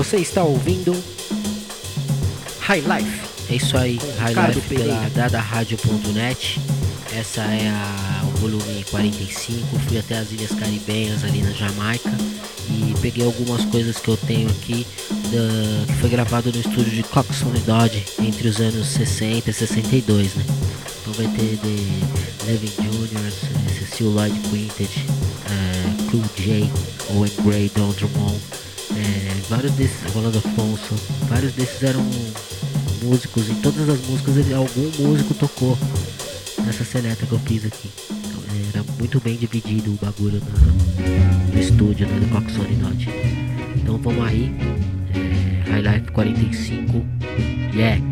Você está ouvindo High Life. É isso aí, High Life pela dadarádio.net. Essa é a, o volume 45. Fui até as Ilhas Caribenhas ali na Jamaica e peguei algumas coisas que eu tenho aqui da, que foi gravado no estúdio de Coxon e Dodge entre os anos 60 e 62, né? Então vai ter The Levin Jr., Cecil Lloyd Quintet, uh, Cool J, Owen Gray, Don Drummond, vários desses, Rolando Afonso, vários desses eram músicos, em todas as músicas ele, algum músico tocou nessa seleta que eu fiz aqui. Então, era muito bem dividido o bagulho no, estúdio né, do Coxone Dodge. Então vamos aí, é, High Life 45, yeah!